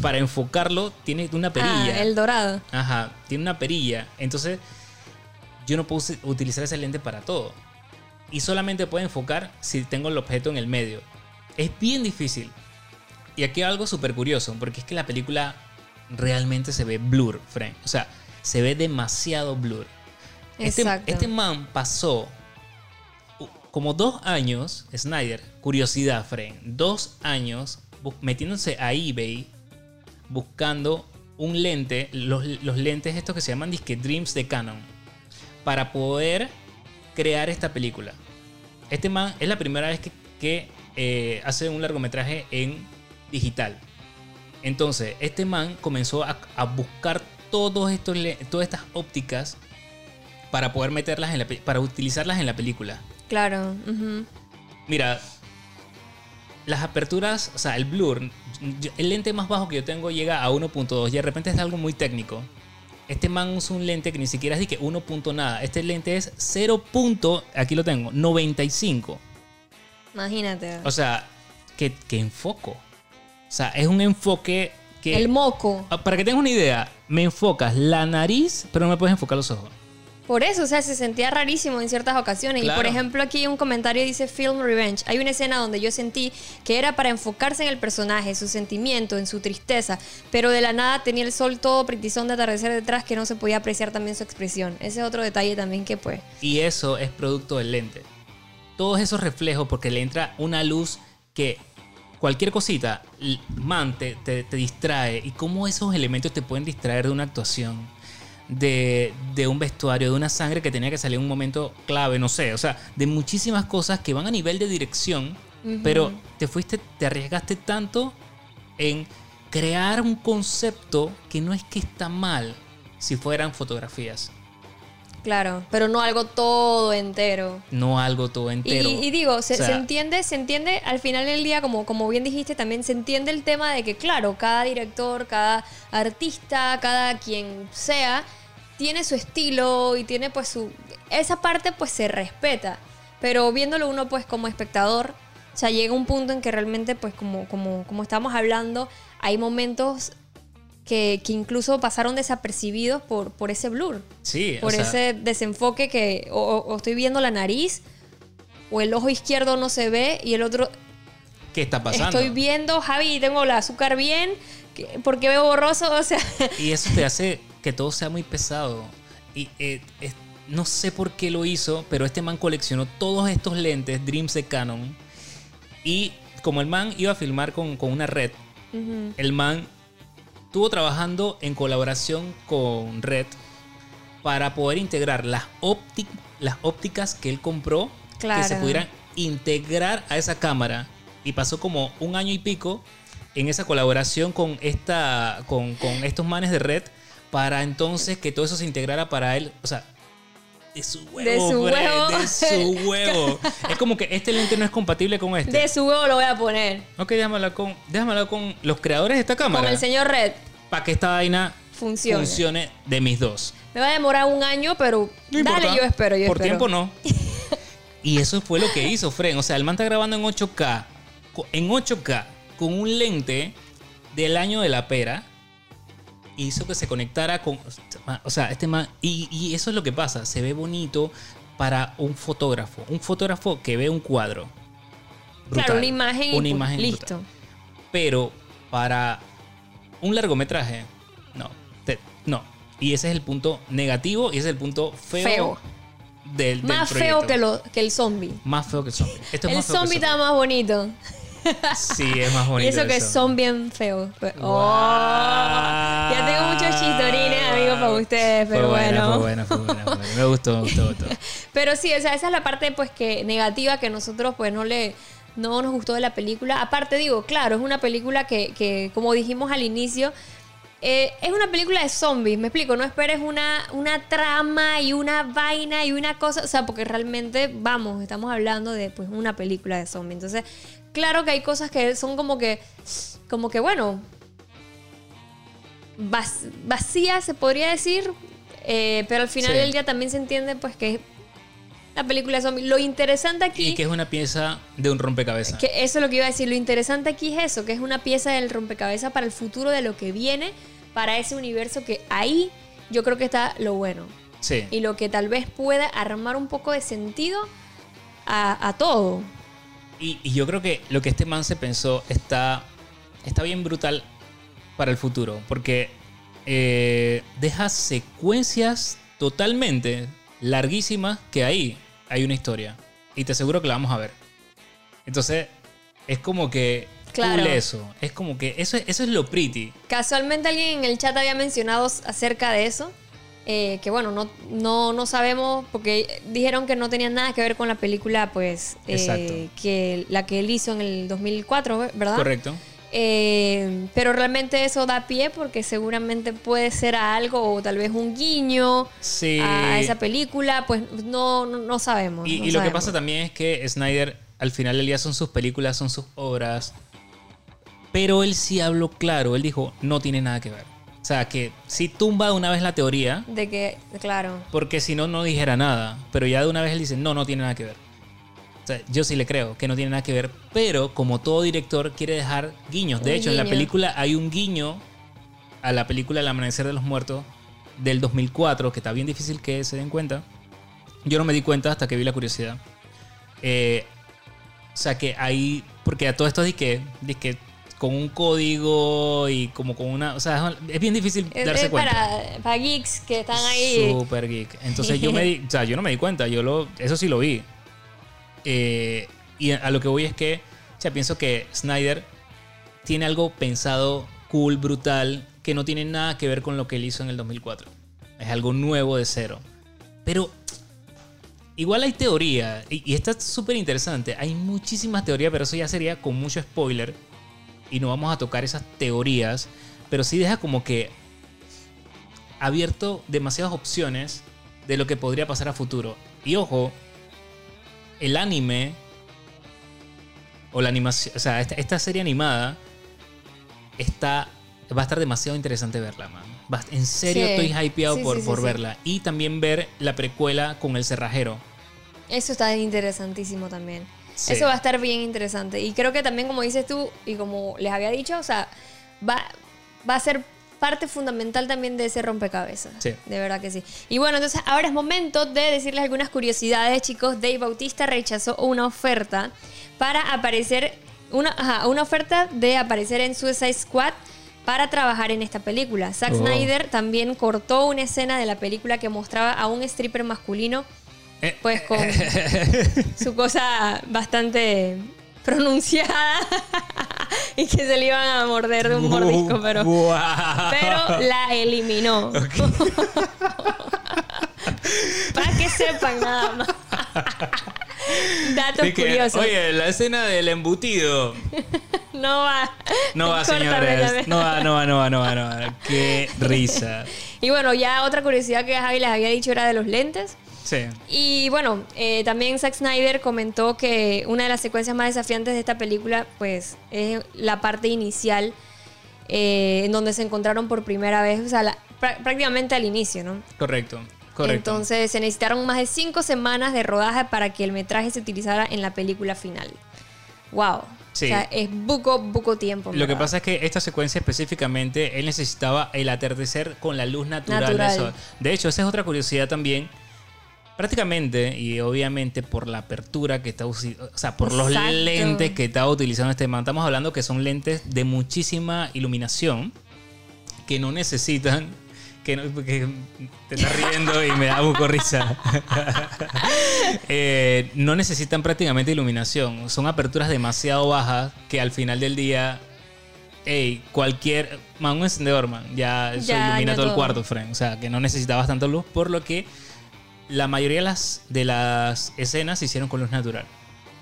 para enfocarlo tiene una perilla. Ah, el dorado. Ajá, tiene una perilla. Entonces, yo no puedo utilizar ese lente para todo. Y solamente puedo enfocar si tengo el objeto en el medio. Es bien difícil. Y aquí hay algo súper curioso, porque es que la película realmente se ve blur, Frank. O sea, se ve demasiado blur. Este, Exacto. este man pasó como dos años, Snyder, curiosidad, Frank, dos años metiéndose a eBay buscando un lente, los, lentes estos que se llaman Disque Dreams de Canon, para poder crear esta película. Este man es la primera vez que, eh, hace un largometraje en digital. Entonces, este man comenzó a, a buscar todos estos, todas estas ópticas para poder meterlas en la, para utilizarlas en la película. Claro. Mira, las aperturas, o sea, el blur, el lente más bajo que yo tengo llega a 1.2 y de repente es algo muy técnico. Este man usa un lente que ni siquiera es de que 1. punto nada. Este lente es 0. punto- aquí lo tengo, 95. Imagínate. O sea, que, que enfoco. O sea, es un enfoque que... el moco. Ah, Para que tengas una idea, me enfocas la nariz, pero no me puedes enfocar los ojos. Por eso, o sea, se sentía rarísimo en ciertas ocasiones. Y por ejemplo, aquí un comentario dice Film Revenge. Hay una escena donde yo sentí que era para enfocarse en el personaje, su sentimiento, en su tristeza, pero de la nada tenía el sol todo pretizón de atardecer detrás que no se podía apreciar también su expresión. Ese es otro detalle también que pues... Y eso es producto del lente. Todos esos reflejos, porque le entra una luz que cualquier cosita, l- man, te, te- te distrae. Y cómo esos elementos te pueden distraer de una actuación, de, de un vestuario, de una sangre que tenía que salir en un momento clave, no sé. O sea, de muchísimas cosas que van a nivel de dirección, pero te fuiste, te arriesgaste tanto en crear un concepto que no es que está mal si fueran fotografías. Claro, pero no algo todo entero. no algo todo Y, entero. y digo, se, O sea, se entiende, se entiende al final del día, como, como bien dijiste, también se entiende el tema de que, claro, cada director, cada artista, cada quien sea, tiene su estilo y tiene pues su... Esa parte pues se respeta. Pero viéndolo uno pues como espectador, o sea, llega un punto en que realmente pues como, como, como estamos hablando, hay momentos que, que incluso pasaron desapercibidos por, por ese blur Sí, por o sea, ese desenfoque que o, estoy viendo la nariz o el ojo izquierdo no se ve y el otro ¿qué está pasando? estoy viendo Javi tengo el azúcar bien que- porque veo borroso o sea Y eso te hace que todo sea muy pesado. Y eh, es- no sé por qué lo hizo, pero este man coleccionó todos estos lentes Dreams de Canon. Y como el man iba a filmar con, con una red, el man estuvo trabajando en colaboración con Red para poder integrar las, ópti- las ópticas que él compró que se pudieran integrar a esa cámara. Y pasó como un año y pico en esa colaboración con, esta, con, con estos manes de Red para entonces que todo eso se integrara para él. O sea, de su huevo. De su bre, huevo. De su huevo. es como que este lente no es compatible con este. de su huevo lo voy a poner Ok, déjame hablar con, déjame hablar con los creadores de esta cámara. con el señor Red Para que esta vaina Funcione. funcione de mis dos. me va a demorar un año pero No dale importa. yo espero yo Por espero. tiempo no. y eso fue lo que hizo Fren. O sea, el man está grabando en 8K. co- En 8K. Con un lente del año de la pera. Hizo que se conectara con. O sea, este man. Y, y eso es lo que pasa. Se ve bonito para un fotógrafo. Un fotógrafo que ve un cuadro. claro una imagen Una imagen brutal. listo Pero para un largometraje, no. Te- no. Y ese es el punto negativo y ese es el punto feo, Feo. Del, del más proyecto. feo que, lo, que el zombie Más feo que el zombie. Esto es el más zombie el está más bonito Sí, es más bonito. Y eso que son bien feos. Pues- Oh, ya tengo muchos chistorines, amigos, para ustedes, pero fue bueno. Fue buena, fue buena. Me gustó, me gustó, me gustó. Pero sí, o sea, esa es la parte pues que negativa que nosotros pues no le no nos gustó de la película. Aparte digo, claro, es una película que, que como dijimos al inicio, eh, es una película de zombies, me explico, no esperes una, una trama y una vaina y una cosa, o sea, porque realmente, vamos, estamos hablando de pues una película de zombies. Entonces, claro que hay cosas que son como que, como que bueno, vac- vacía, se podría decir. eh, pero al final Sí. del día también se entiende pues que la película de zombies. Lo interesante aquí, Y que es una pieza de un rompecabezas. que eso es lo que iba a decir, lo interesante aquí es eso, que es una pieza del rompecabezas para el futuro de lo que viene, para ese universo que ahí yo creo que está lo bueno. Sí. Y lo que tal vez pueda armar un poco de sentido a, a todo. Y, y yo creo que lo que este man se pensó está, está bien brutal para el futuro. Porque eh, deja secuencias totalmente larguísimas que ahí hay una historia. Y te aseguro que la vamos a ver. Entonces, es como que... Claro. cool eso. Es como que eso, es- eso es lo pretty. Casualmente alguien en el chat había mencionado acerca de eso. Eh, que bueno, no, no, no sabemos, porque dijeron que no tenían nada que ver con la película, pues, eh, que la que él hizo en el 2004, ¿verdad? Correcto. Eh, pero realmente eso da pie porque seguramente puede ser a algo o tal vez un guiño Sí. a esa película, pues no, no, no sabemos. Y, no y lo que pasa también es que Snyder, al final del día, son sus películas, son sus obras. Pero él sí habló claro. Él dijo, no tiene nada que ver. O sea, que si tumba de una vez la teoría, De que, claro. porque si no, no dijera nada. Pero ya de una vez él dice, no, no tiene nada que ver. O sea, yo sí le creo que no tiene nada que ver. Pero como todo director quiere dejar guiños. De Un hecho, en la película hay un guiño a la película El Amanecer de los Muertos. del 2004, que está bien difícil que se den cuenta. Yo no me di cuenta hasta que vi la curiosidad. Eh, o sea que ahí, porque a todo esto dije que, que con un código y como con una, o sea, es bien difícil Es, darse es cuenta. para, para geeks que están ahí. Super geek. Entonces yo me di, o sea, yo no me di cuenta, yo lo, eso sí lo vi. Eh, y a lo que voy es que, o sea, pienso que Snyder tiene algo pensado cool, brutal, que no tiene nada que ver con lo que él hizo en el 2004. Es algo nuevo de cero. Pero igual hay teoría, y, y esta es súper interesante. Hay muchísimas teorías, pero eso ya sería con mucho spoiler. Y no vamos a tocar esas teorías, pero sí deja como que abierto demasiadas opciones de lo que podría pasar a futuro. Y ojo, el anime o la animación, o sea, esta, esta serie animada está va a estar demasiado interesante verla, man. Va- en serio Sí. estoy hypeado Sí, por, sí, por verla y también ver la precuela con el cerrajero. Eso está interesantísimo también. Sí. Eso va a estar bien interesante. Y creo que también, como dices tú, y como les había dicho, o sea, va, va a ser parte fundamental también de ese rompecabezas. Sí. De verdad que sí. Y bueno, entonces ahora es momento de decirles algunas curiosidades, chicos. Dave Bautista rechazó una oferta para aparecer, una, ajá, una oferta de aparecer en Suicide Squad para trabajar en esta película. Zack Oh. Snyder también cortó una escena de la película que mostraba a un stripper masculino pues con su cosa bastante pronunciada y que se le iban a morder de un mordisco, pero, pero la eliminó. Para que sepan nada más. Datos que, curiosos. Oye, la escena del embutido. no va. No va, señores. No va, no va, no va, no va, no va. Qué risa. Y bueno, ya otra curiosidad que Javi les había dicho era de los lentes. Sí. Y bueno, eh, también Zack Snyder comentó que una de las secuencias más desafiantes de esta película, pues, es la parte inicial, eh, en donde se encontraron por primera vez, o sea, la- prá- prácticamente al inicio, ¿no? Correcto. Correcto. Entonces se necesitaron más de cinco semanas de rodaje para que el metraje se utilizara en la película final. Wow. Sí. O sea, es buco, buco tiempo. Lo que pasa es que esta secuencia específicamente, él necesitaba el atardecer con la luz natural, Natural. sol. De hecho, esa es otra curiosidad también. Prácticamente, y obviamente por la apertura que está usi- o sea, por los lentes que estaba utilizando este man, estamos hablando que son lentes de muchísima iluminación que no necesitan. Que, no- que te estás riendo y me da poco risa. Eh, no necesitan prácticamente iluminación. Son aperturas demasiado bajas que al final del día Ey, cualquier. Man, un encendedor, man. Ya eso ilumina ya todo el cuarto, friend. O sea, que no necesitabas tanta luz, por lo que la mayoría de las, de las escenas se hicieron con luz natural.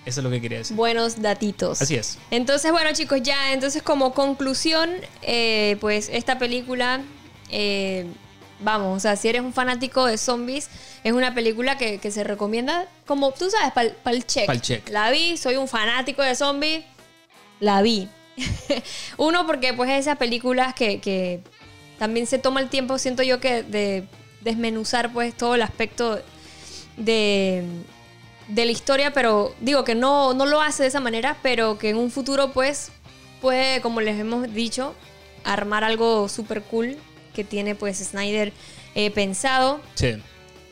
Eso es lo que quería decir. Buenos datitos. Así es. Entonces, bueno, chicos, ya, entonces como conclusión, eh, pues esta película, eh, vamos, o sea, si eres un fanático de zombies, es una película que, que se recomienda, como tú sabes, para el check. Pa'l check. La vi, soy un fanático de zombies, la vi. Uno, porque pues es esas películas que, que también se toma el tiempo, siento yo, que de desmenuzar pues todo el aspecto de, de la historia, pero digo que no, no lo hace de esa manera, pero que en un futuro pues puede, como les hemos dicho, armar algo súper cool que tiene pues Snyder eh, pensado Sí.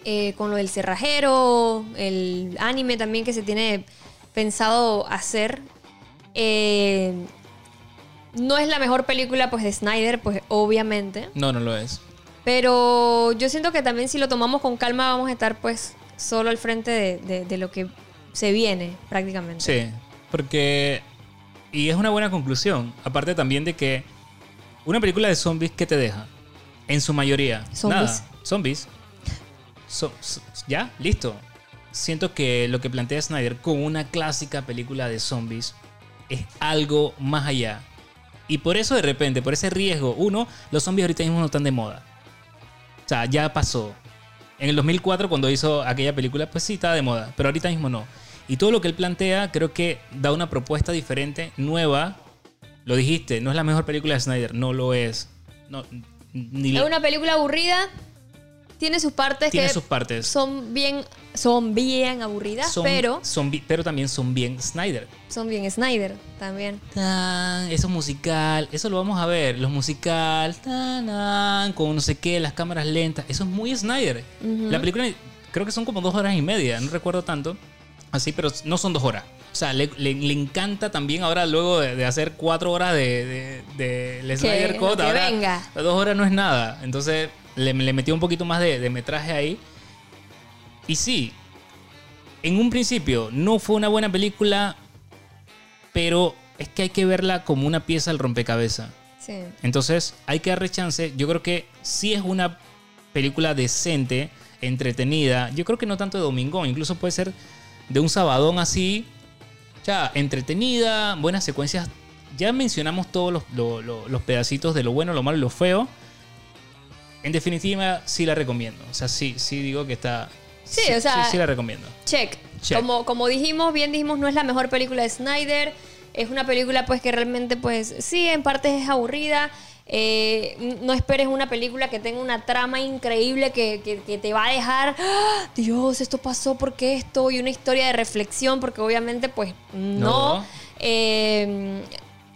eh, con lo del cerrajero, el anime también que se tiene pensado hacer. Eh, no es la mejor película pues de Snyder, pues obviamente. No, no lo es. Pero yo siento que también si lo tomamos con calma vamos a estar pues solo al frente de, de- de lo que se viene prácticamente. Sí. Porque. Y es una buena conclusión. Aparte también de que. Una película de zombies que te deja. En su mayoría. Zombies. Nada. Zombies. So- so- ya, listo. Siento que lo que plantea Snyder con una clásica película de zombies es algo más allá. Y por eso de repente, por ese riesgo, uno, los zombies ahorita mismo no están de moda. O sea, ya pasó. En el 2004 cuando hizo aquella película, pues sí, estaba de moda, pero ahorita mismo no. Y todo lo que él plantea creo que da una propuesta diferente, nueva. Lo dijiste, no es la mejor película de Snyder, no lo es. No, ni Es una película aburrida, tiene sus partes Tiene que sus partes. son bien, son bien aburridas, Son- pero son pero también son bien Snyder. son bien Snyder también. Tan, eso musical, eso lo vamos a ver. Los musical, tan, tan, con no sé qué, las cámaras lentas. Eso es muy Snyder. La película creo que son como dos horas y media, no recuerdo tanto. Así, pero no son dos horas. O sea, le, le- le encanta también ahora, luego de, de hacer cuatro horas de, de, de Snyder Cut, ahora venga. dos horas no es nada. Entonces le, le metió un poquito más de, de metraje ahí. Y sí, en un principio no fue una buena película, pero es que hay que verla como una pieza al rompecabezas. Sí. Entonces hay que darle chance. Yo creo que sí es una película decente, entretenida. Yo creo que no tanto de domingo, incluso puede ser de un sabadón así. Ya, entretenida, buenas secuencias. Ya mencionamos todos los, lo- lo- los pedacitos de lo bueno, lo malo y lo feo. En definitiva, sí la recomiendo. O sea, sí, sí digo que está. Sí, o sea- Sí, sí la recomiendo. Check. Check. Como, como dijimos, bien dijimos, no es la mejor película de Snyder. Es una película pues que realmente pues sí, en partes es aburrida. Eh, no esperes una película que tenga una trama increíble que, que- que te va a dejar, ¡Ah! Dios, esto pasó porque esto, y una historia de reflexión, porque obviamente pues no. No. Eh,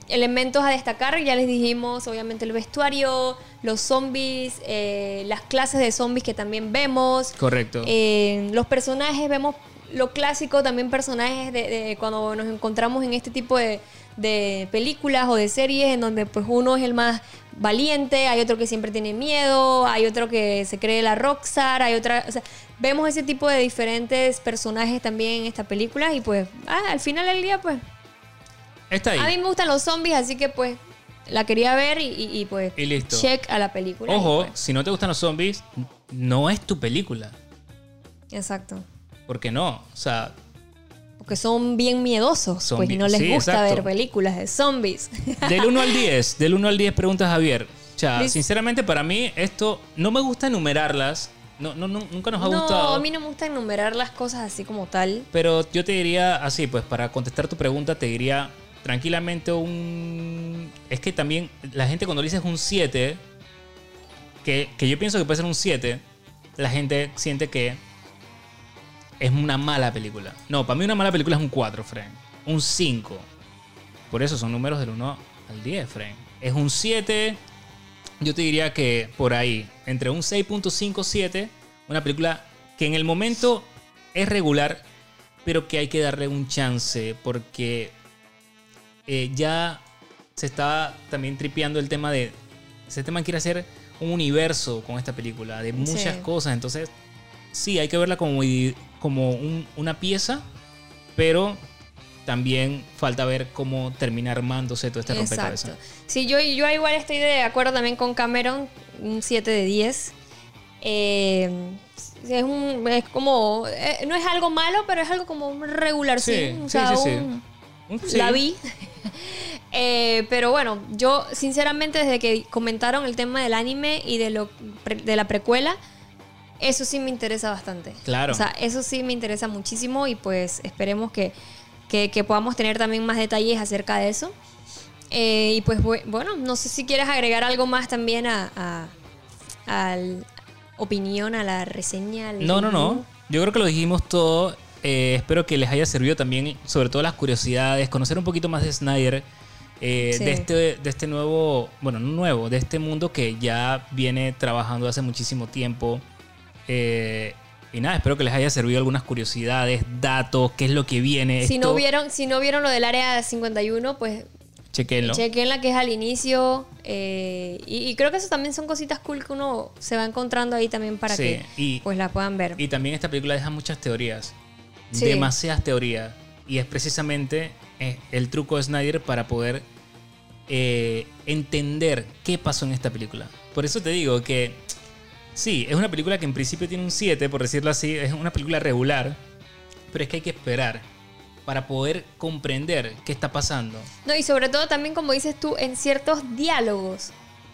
elementos a destacar, ya les dijimos, obviamente el vestuario, los zombies, eh, las clases de zombies que también vemos. Correcto. Eh, los personajes, vemos lo clásico, también personajes de, de cuando nos encontramos en este tipo de, de películas o de series en donde pues uno es el más valiente, hay otro que siempre tiene miedo, hay otro que se cree la rockstar, hay otra, o sea, vemos ese tipo de diferentes personajes también en esta película y pues ah, al final del día pues Está ahí. a mí me gustan los zombies, así que pues la quería ver y, y- y, pues Y listo. check a la película. Ojo, pues, si no te gustan los zombies, no es tu película. exacto. ¿Por qué no? O sea, Porque son bien miedosos, Son pues bien- no les sí, gusta exacto. ver películas de zombies. del 1 al 10, del 1 al 10 preguntas Javier. O sea, sinceramente para mí esto no me gusta enumerarlas. No, no, no, nunca nos ha no, gustado. a mí no me gusta enumerar las cosas así como tal. Pero yo te diría así, pues para contestar tu pregunta te diría tranquilamente un... Es que también la gente cuando le dices un 7, que, que yo pienso que puede ser un 7, la gente siente que es una mala película. No, para mí una mala película es un 4, Fren. Un 5. Por eso son números del 1 al 10, Fren. Es un 7, yo te diría que por ahí, entre un 6.57, una película que en el momento es regular, pero que hay que darle un chance porque eh, ya se está también tripeando el tema de. Ese tema quiere hacer un universo con esta película, de muchas Sí. cosas. Entonces, sí, hay que verla como, como un- una pieza, pero también falta ver cómo termina armándose todo este rompecabezas. Exacto. Sí, yo, yo igual estoy de acuerdo también con Cameron, un 7 de 10. Eh, es, un, es como, eh, no es algo malo, pero es algo como un regular, sí. Sí, o sí, sea, sí, sí. un- Un- sí. La vi. Eh, pero bueno, yo sinceramente desde que comentaron el tema del anime y de, lo, de la precuela, eso sí me interesa bastante. Claro. O sea, eso sí me interesa muchísimo y pues esperemos que, que- que podamos tener también más detalles acerca de eso. Eh, y pues bu- bueno, no sé si quieres agregar algo más también a, a- al opinión, a la reseña. al No, no, no. Yo creo que lo dijimos todo. Eh, espero que les haya servido también, sobre todo las curiosidades, conocer un poquito más de Snyder, eh, Sí. de, este, de este nuevo, bueno, no nuevo, de este mundo que ya viene trabajando hace muchísimo tiempo. Eh, y nada, espero que les haya servido algunas curiosidades, datos, qué es lo que viene. Si no, vieron, si no vieron lo del área 51, pues chequenlo. Chequen la que es al inicio. eh, y, y creo que eso también son cositas cool que uno se va encontrando ahí también para Sí, que y- pues la puedan ver. Y también esta película deja muchas teorías. Sí. Demasiadas teorías. Y es precisamente eh, el truco de Snyder para poder eh, entender qué pasó en esta película. Por eso te digo que sí, es una película que en principio tiene un 7, por decirlo así. Es una película regular. Pero es que hay que esperar para poder comprender qué está pasando. No, y sobre todo también, como dices tú, en ciertos diálogos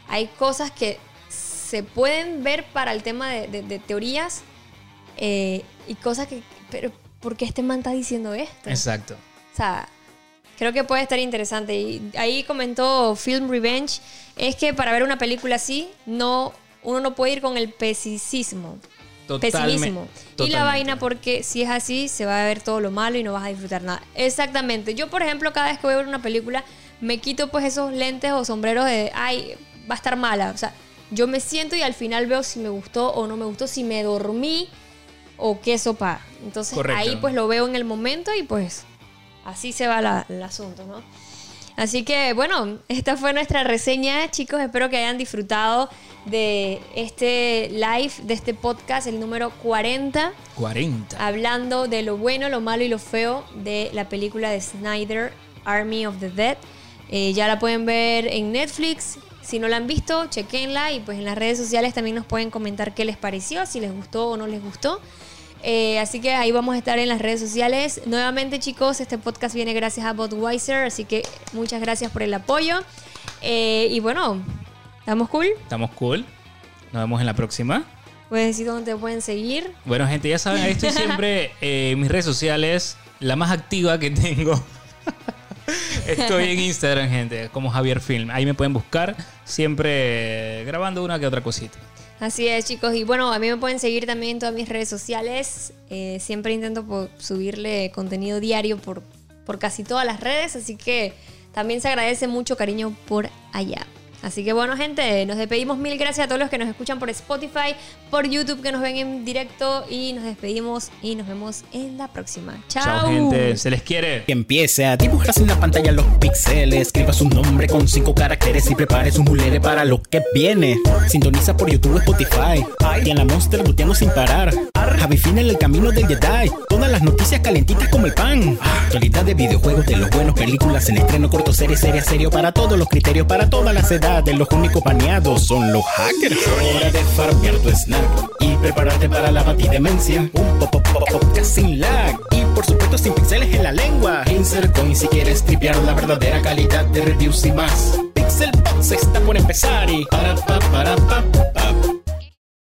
hay cosas que se pueden ver para el tema de, de- de teorías eh, y cosas que. Pero, ¿por qué este man está diciendo esto? Exacto. O sea, creo que puede estar interesante. Y ahí comentó Film Revenge, es que para ver una película así, no uno no puede ir con el pesicismo. Totalme- Pesimismo. Y la totalmente. vaina porque si es así, se va a ver todo lo malo y no vas a disfrutar nada. Exactamente. Yo, por ejemplo, cada vez que voy a ver una película, me quito pues esos lentes o sombreros de, ay, va a estar mala. O sea, yo me siento y al final veo si me gustó o no me gustó, si me dormí o qué sopa. Entonces Correcto. ahí pues lo veo en el momento y pues así se va la- el asunto, ¿no? Así que bueno, esta fue nuestra reseña, chicos. Espero que hayan disfrutado de este live, de este podcast, el número 40, 40. hablando de lo bueno, lo malo y lo feo de la película de Snyder, Army of the Dead. Eh, ya la pueden ver en Netflix. Si no la han visto, chequenla y pues en las redes sociales también nos pueden comentar qué les pareció, si les gustó o no les gustó. Eh, así que ahí vamos a estar en las redes sociales. Nuevamente, chicos, este podcast viene gracias a Budweiser, así que muchas gracias por el apoyo. Eh, y bueno, ¿estamos cool? Estamos cool. Nos vemos en la próxima. Puedes decir dónde te pueden seguir. Bueno, gente, ya saben, ahí estoy siempre eh, en mis redes sociales, la más activa que tengo. Estoy en Instagram, gente, como Javier Film. Ahí me pueden buscar, siempre grabando una que otra cosita. Así es, chicos. Y bueno, a mí me pueden seguir también en todas mis redes sociales. Eh, siempre intento subirle contenido diario por, por casi todas las redes, así que también se agradece mucho cariño por allá. Así que bueno, gente, nos despedimos. Mil gracias a todos los que nos escuchan por Spotify, por YouTube, que nos ven en directo. Y nos despedimos y nos vemos en la próxima. Chao. Chao, gente. Se les quiere. Que empiece a dibujar en la pantalla los píxeles. Escriba su nombre con cinco caracteres y prepare su mulere para lo que viene. Sintoniza por YouTube, Spotify. Y en la Monster luteando sin parar. Javi Fin en el camino del Jedi. Todas las noticias calentitas como el pan. Actualidad de videojuegos, de los buenos, películas en estreno, corto, serie, serie, serio. Para todos los criterios, para todas las edades. Los únicos baneados son los hackers. Hora de farmear tu snack y prepararte para la batidemencia. Un pop pop pop sin lag y por supuesto sin pixeles en la lengua. Insert coin si quieres tripear la verdadera calidad de reviews y más. Pixel Box está por empezar y para pa para pa pa